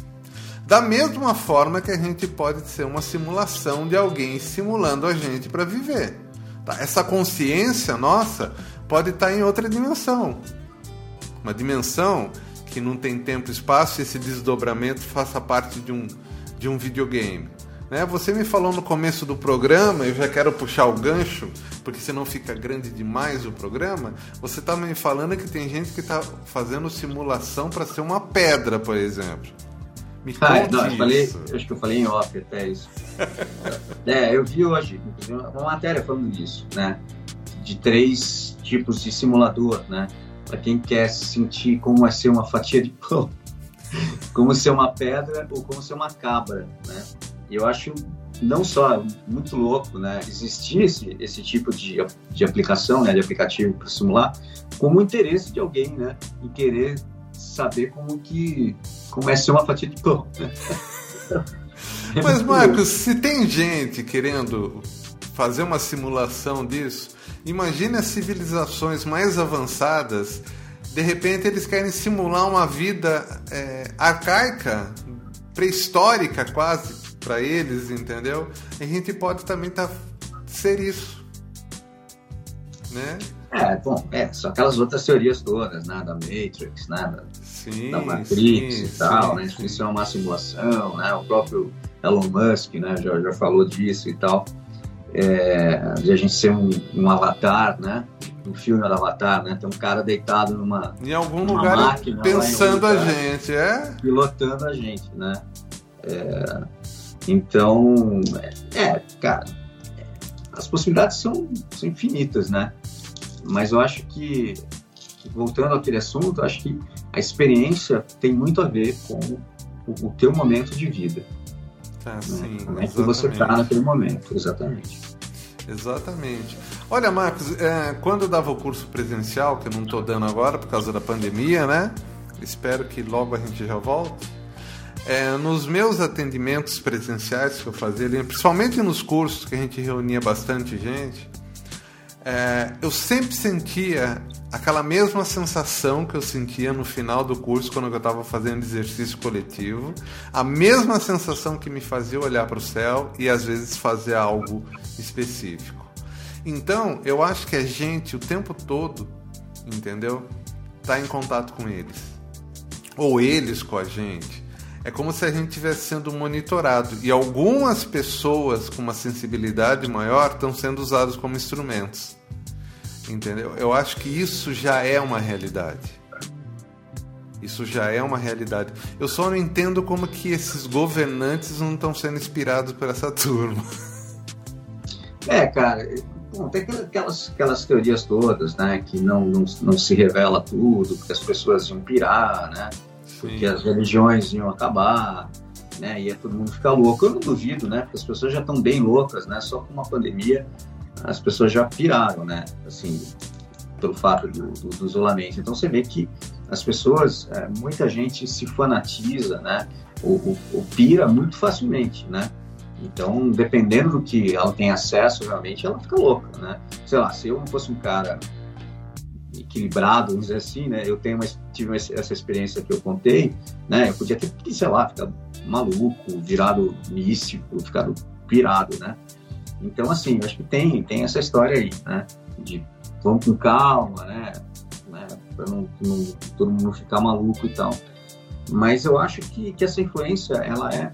Da mesma forma que a gente pode ser uma simulação de alguém simulando a gente para viver. Tá? Essa consciência nossa pode estar tá em outra dimensão. Uma dimensão que não tem tempo e espaço e esse desdobramento faça parte de um, de um videogame. Né? Você me falou no começo do programa, eu já quero puxar o gancho, porque senão fica grande demais o programa. Você está me falando que tem gente que está fazendo simulação para ser uma pedra, por exemplo. Me ah, não, eu falei, acho que eu falei em off até isso. é, eu vi hoje uma matéria falando disso, né? De três tipos de simulador, né? Para quem quer sentir como é ser uma fatia de pão, como ser uma pedra ou como ser uma cabra, né? Eu acho não só muito louco, né? Existir esse, esse tipo de, de aplicação, né? De aplicativo para simular, como o interesse de alguém, né? Em querer saber como que como é ser uma fatia de pão. Mas Marcos, se tem gente querendo fazer uma simulação disso, imagine as civilizações mais avançadas. De repente eles querem simular uma vida é, arcaica, pré-histórica quase para eles, entendeu? A gente pode também tá, ser isso, né? É, bom, é, são aquelas outras teorias todas, né? Da Matrix, né? Da, sim, da Matrix sim, e tal, sim, né? sim. Isso é uma simulação, né? O próprio Elon Musk, né? Já, já falou disso e tal. É, de a gente ser um, um avatar, né? No filme do Avatar, né? Tem um cara deitado numa Em algum Uma lugar máquina pensando algum a lugar. gente, é? pilotando a gente, né? É, então, é, é, cara, é, as possibilidades são, são infinitas, né? Mas eu acho que, voltando àquele assunto, eu acho que a experiência tem muito a ver com o, o teu momento de vida, Ah, né? sim, Como é que você está exatamente. naquele momento, exatamente. Exatamente. Olha, Marcos, é, quando eu dava o curso presencial, que eu não estou dando agora por causa da pandemia, né? Espero que logo a gente já volte. É, nos meus atendimentos presenciais que eu fazia, principalmente nos cursos que a gente reunia bastante gente, é, eu sempre sentia aquela mesma sensação que eu sentia no final do curso quando eu estava fazendo exercício coletivo, a mesma sensação que me fazia olhar para o céu e às vezes fazer algo específico. Então, eu acho que a gente o tempo todo, entendeu? Tá em contato com eles. Ou eles com a gente. É como se a gente estivesse sendo monitorado. E algumas pessoas com uma sensibilidade maior estão sendo usadas como instrumentos. Entendeu? Eu acho que isso já é uma realidade. Isso já é uma realidade. Eu só não entendo como que esses governantes não estão sendo inspirados por essa turma. É, cara, bom, tem aquelas, aquelas teorias todas, né, que não, não, não se revela tudo, porque as pessoas iam pirar, né, porque as religiões iam acabar, né, ia todo mundo ficar louco. Eu não duvido, né, porque as pessoas já estão bem loucas, né, só com uma pandemia as pessoas já piraram, né, assim, pelo fato do, do, do isolamento. Então você vê que as pessoas, é, muita gente se fanatiza, né, ou, ou, ou pira muito facilmente, né. Então, dependendo do que ela tem acesso, realmente, ela fica louca, né? Sei lá, se eu não fosse um cara equilibrado, vamos dizer assim, né? Eu tenho uma, tive essa experiência que eu contei, né? Eu podia ter, sei lá, ficar maluco, virado místico, ficado pirado, né? Então, assim, eu acho que tem, tem essa história aí, né? De vamos com calma, né? né? Para não, não, todo mundo ficar maluco e tal. Mas eu acho que, que essa influência, ela é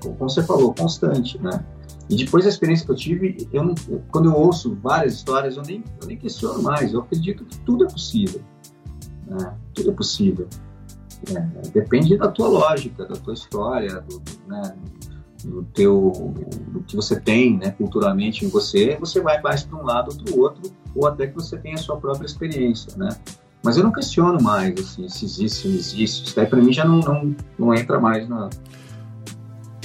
como você falou, constante, né? E depois da experiência que eu tive, eu não, quando eu ouço várias histórias, eu nem, eu nem questiono mais. Eu acredito que tudo é possível. Né? Tudo é possível. É, depende da tua lógica, da tua história, do, né, do teu, do que você tem, né, culturalmente em você. Você vai mais para um lado ou para o outro, ou até que você tenha a sua própria experiência, né? Mas eu não questiono mais, assim, se existe, se não existe. Isso daí para mim já não, não, não entra mais na,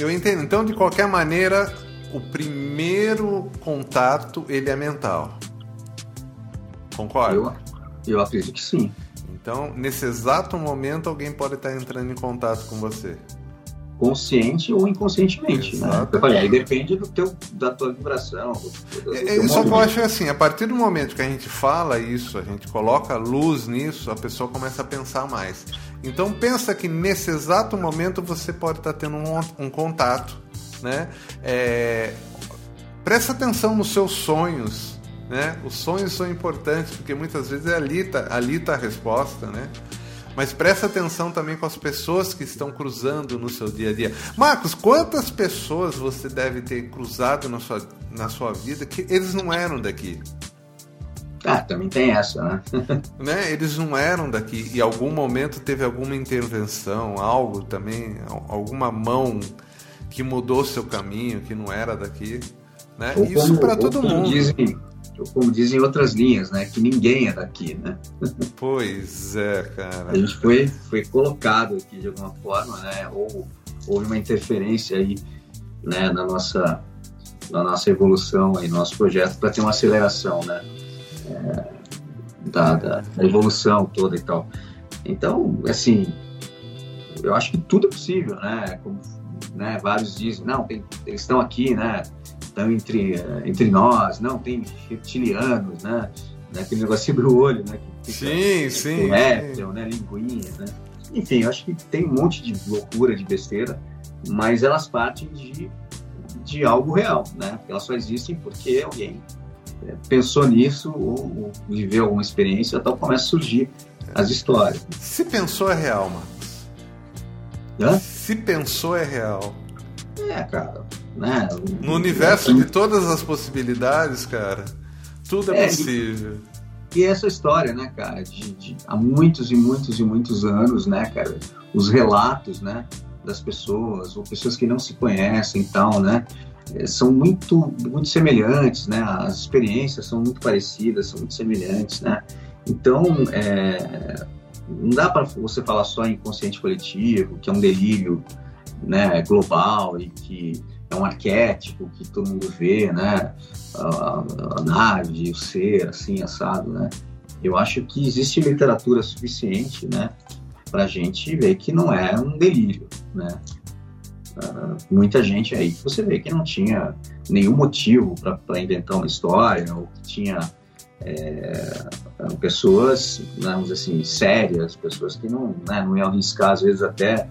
eu entendo. Então, de qualquer maneira, o primeiro contato ele é mental. Concorda? Eu, eu acredito que sim. Então, nesse exato momento, alguém pode estar entrando em contato com você. Consciente ou inconscientemente, Exato. né? Eu falei, aí depende do teu, da tua vibração. Do, do É, teu isso que eu acho assim, a partir do momento que a gente fala isso, a gente coloca luz nisso, a pessoa começa a pensar mais. Então pensa que nesse exato momento você pode estar tendo um, um contato, né? É, presta atenção nos seus sonhos, né? Os sonhos são importantes porque muitas vezes é ali tá, ali tá a resposta, né? Mas presta atenção também com as pessoas que estão cruzando no seu dia a dia. Marcos, quantas pessoas você deve ter cruzado na sua, na sua vida que eles não eram daqui? Ah, também tem essa, né? né? Eles não eram daqui. E em algum momento teve alguma intervenção, algo também, alguma mão que mudou seu caminho, que não era daqui. Né? Ou Isso para todo mundo. Dizem, como dizem outras linhas, né? Que ninguém é daqui, né? Pois é, cara. A gente foi, foi colocado aqui de alguma forma, né? Ou houve uma interferência aí, né? Na nossa, na nossa evolução aí, no nosso projeto para ter uma aceleração, né? É, da, da, da evolução toda e tal. Então, assim, eu acho que tudo é possível, né? Como né, vários dizem, não, tem, eles estão aqui, né? Estão entre, eh, entre nós, não, tem reptilianos, né? né, Aquele negocinho do olho, né? Que fica- Sim, sim. réptil, né? Linguinha, né? Enfim, eu acho que tem um monte de loucura, de besteira, mas elas partem de, de algo real, né? Elas só existem porque alguém pensou nisso ou, ou viveu alguma experiência, então começa a surgir as histórias. Se pensou é real, Marcos. Hã? Se pensou é real. É, cara. Né? No universo de todas as possibilidades, cara, tudo é, é possível. E, e, essa história, né, cara, de, de, há muitos e muitos e muitos anos, né, cara, os relatos, né, das pessoas, ou pessoas que não se conhecem e tal, né, é, são muito, muito semelhantes, né, as experiências são muito parecidas, são muito semelhantes, né, então, é, não dá para você falar só em inconsciente coletivo, que é um delírio né, global e que é um arquétipo que todo mundo vê, né? A, a nave, o ser, assim, assado, né? Eu acho que existe literatura suficiente, né? Para a gente ver que não é um delírio, né? Uh, muita gente aí que você vê que não tinha nenhum motivo para inventar uma história ou que tinha é, pessoas, né, vamos assim, sérias, pessoas que não, né, não iam arriscar, às vezes, até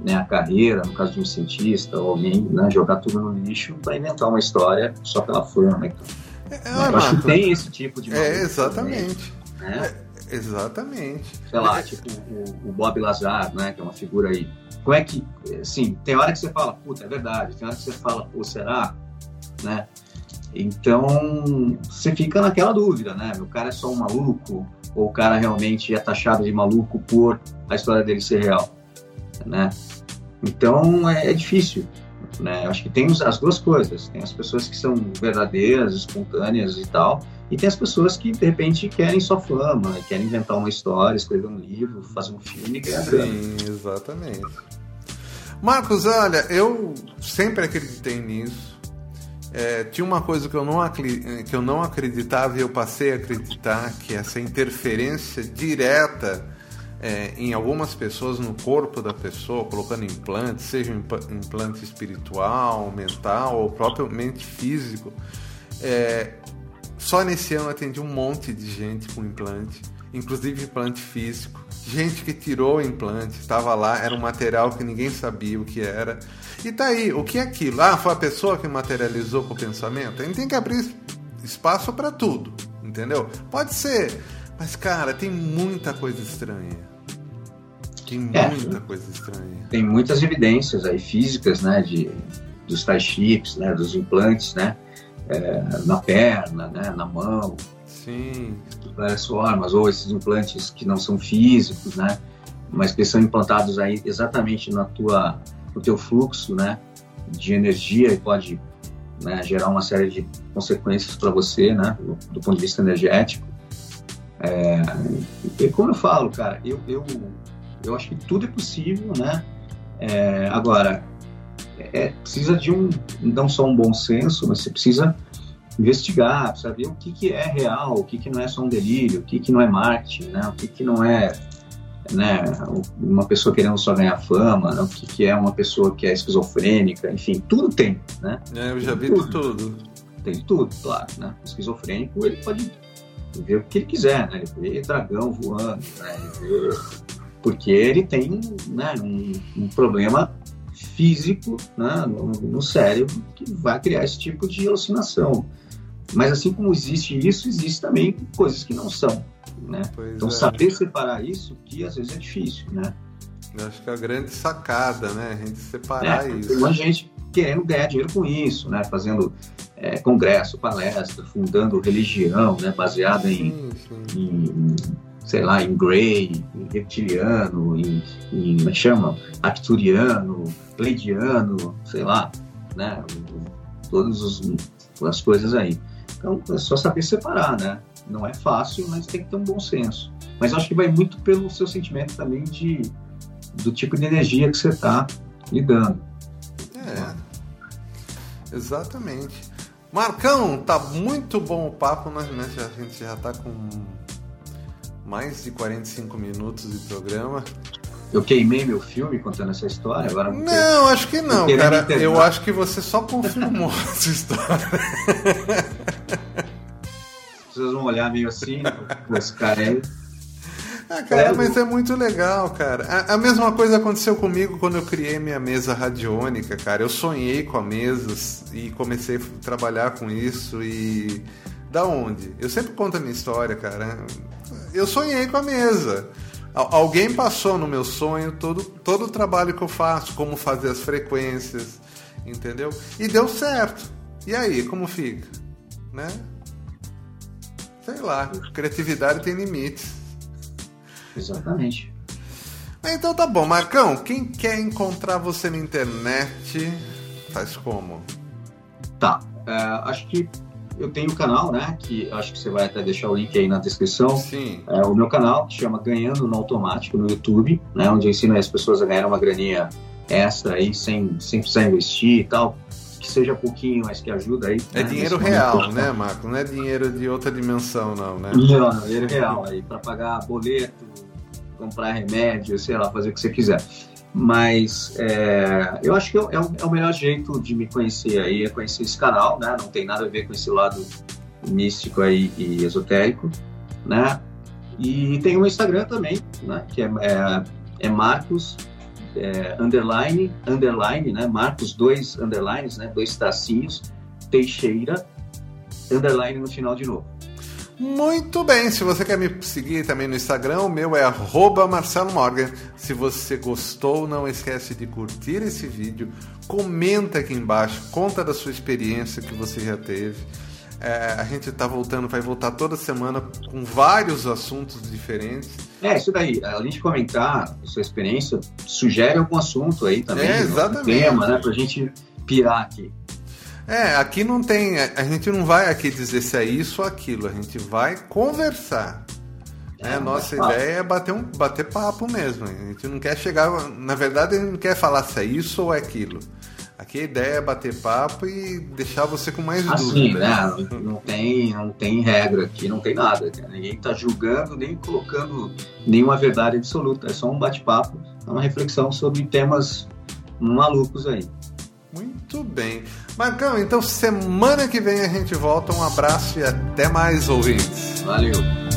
né, a carreira, no caso de um cientista ou alguém, né, jogar tudo no lixo para inventar uma história só pela fama. Então. É, eu acho que tem esse tipo de. É, exatamente. Né? É, exatamente. Sei lá, tipo o, o, Bob Lazar, né, que é uma figura aí. Como é que. Assim, tem hora que você fala, puta, é verdade. Tem hora que você fala, pô, será? Né? Então, você fica naquela dúvida, né? O cara é só um maluco ou o cara realmente é taxado de maluco por a história dele ser real, né? Então, é, é difícil, né? Acho que tem as duas coisas. Tem as pessoas que são verdadeiras, espontâneas e tal, e tem as pessoas que, de repente, querem só fama, querem inventar uma história, escrever um livro, fazer um filme, ganhar Sim, exatamente. Marcos, olha, eu sempre acreditei nisso é, tinha uma coisa que eu, não, que eu não acreditava e eu passei a acreditar, que essa interferência direta é, em algumas pessoas no corpo da pessoa, colocando implantes, seja um implante espiritual, mental ou propriamente físico. É, só nesse ano atendi um monte de gente com implante, inclusive implante físico. Gente que tirou o implante, estava lá, era um material que ninguém sabia o que era. E tá aí, o que é aquilo? Ah, foi a pessoa que materializou com o pensamento? A gente tem que abrir espaço para tudo, entendeu? Pode ser, mas cara, tem muita coisa estranha. Tem é, muita coisa estranha. Tem muitas evidências aí físicas, né, de dos tais chips, né, dos implantes, né, é, na perna, né, na mão. Sim. De várias formas, ou esses implantes que não são físicos, né, mas que são implantados aí exatamente na tua o teu fluxo né, de energia e pode né, gerar uma série de consequências para você, né, do, do, ponto de vista energético. É, e como eu falo, cara, eu, eu, eu acho que tudo é possível, né? É, agora, é, precisa de um, não só um bom senso, mas você precisa investigar, saber o que, que é real, o que, que não é só um delírio, o que, que não é marketing, né? o que, que não é né, uma pessoa querendo só ganhar fama, né, o que, que, é uma pessoa que é esquizofrênica, enfim, tudo tem, né? É, eu já vi tudo. tudo. Tem tudo, claro, né? O esquizofrênico, ele pode ver o que ele quiser, né? Ele vê dragão voando, né? Ele vê... Porque ele tem né, um, um problema físico né, no, no cérebro que vai criar esse tipo de alucinação. Mas assim como existe isso, existe também coisas que não são né? então, é. saber separar isso, que às vezes é difícil, né? Eu acho que é a grande sacada, né? A gente separar é, isso. Tem uma gente querendo ganhar dinheiro com isso, né? Fazendo é, congresso, palestra, fundando religião, né? Baseada em, em sei lá, em Grey, em reptiliano, em, em como é chama? Arcturiano, Pleidiano, sei lá, né? Todas as coisas aí. Então, é só saber separar, né? Não é fácil, mas tem que ter um bom senso. Mas acho que vai muito pelo seu sentimento também de do tipo de energia que você está lidando. É, exatamente. Marcão, tá muito bom o papo, né? A gente já está com mais de 45 minutos de programa. Eu queimei meu filme contando essa história, agora não. Não, acho que não, cara. Eu acho que você só confirmou essa história. pessoas vão olhar meio assim, esse cara aí. Ah, cara, mas é muito legal, cara. A, a, mesma coisa aconteceu comigo quando eu criei minha mesa radiônica, cara. Eu sonhei com a mesa e comecei a trabalhar com isso e Da onde? Eu sempre conto a minha história, cara. Eu sonhei com a mesa. Alguém passou no meu sonho todo, todo o trabalho que eu faço, como fazer as frequências, entendeu? E deu certo. E aí, como fica? Né? Sei lá, criatividade tem limites. Exatamente. Então tá bom, Marcão, quem quer encontrar você na internet, faz como? Tá, uh, acho que eu tenho um canal, né? Que acho que você vai até deixar o link aí na descrição. Sim. É o meu canal, que chama Ganhando no Automático no YouTube, né? Onde eu ensino as pessoas a ganhar uma graninha extra aí, sem, sem precisar investir e tal. Que seja pouquinho, mas que ajuda aí. É né? dinheiro real, né, Marco? Não é dinheiro de outra dimensão, não, né? Não, não, dinheiro real aí, para pagar boleto, comprar remédio, sei lá, fazer o que você quiser. Mas é, eu acho que é o, é o, melhor jeito de me conhecer aí, é conhecer esse canal, né? Não tem nada a ver com esse lado místico aí e esotérico, né? E tem o Instagram também, né? Que é, é, é Marcos é, underline, underline, né? Marcos dois underlines, né? Dois tracinhos, Teixeira, underline no final de novo. Muito bem, se você quer me seguir também no Instagram, o meu é Marcelo Morgan. Se você gostou, não esquece de curtir esse vídeo, comenta aqui embaixo, conta da sua experiência que você já teve. É, a gente está voltando, vai voltar toda semana com vários assuntos diferentes. É, isso daí. Além de comentar a sua experiência, sugere algum assunto aí também. É, exatamente. Um tema, né? Pra gente pirar aqui. É, aqui não tem. A gente não vai aqui dizer se é isso ou aquilo, a gente vai conversar. É, a nossa ideia é bater, um, bater papo mesmo. A gente não quer chegar. Na verdade, a gente não quer falar se é isso ou é aquilo. Aqui a ideia é bater papo e deixar você com mais assim, dúvidas. Né? Não, tem, não tem regra aqui, não tem nada. Ninguém está julgando nem colocando nenhuma verdade absoluta. É só um bate-papo, é uma reflexão sobre temas malucos aí. Muito bem. Marcão, então semana que vem a gente volta. Um abraço e até mais, ouvintes. Valeu.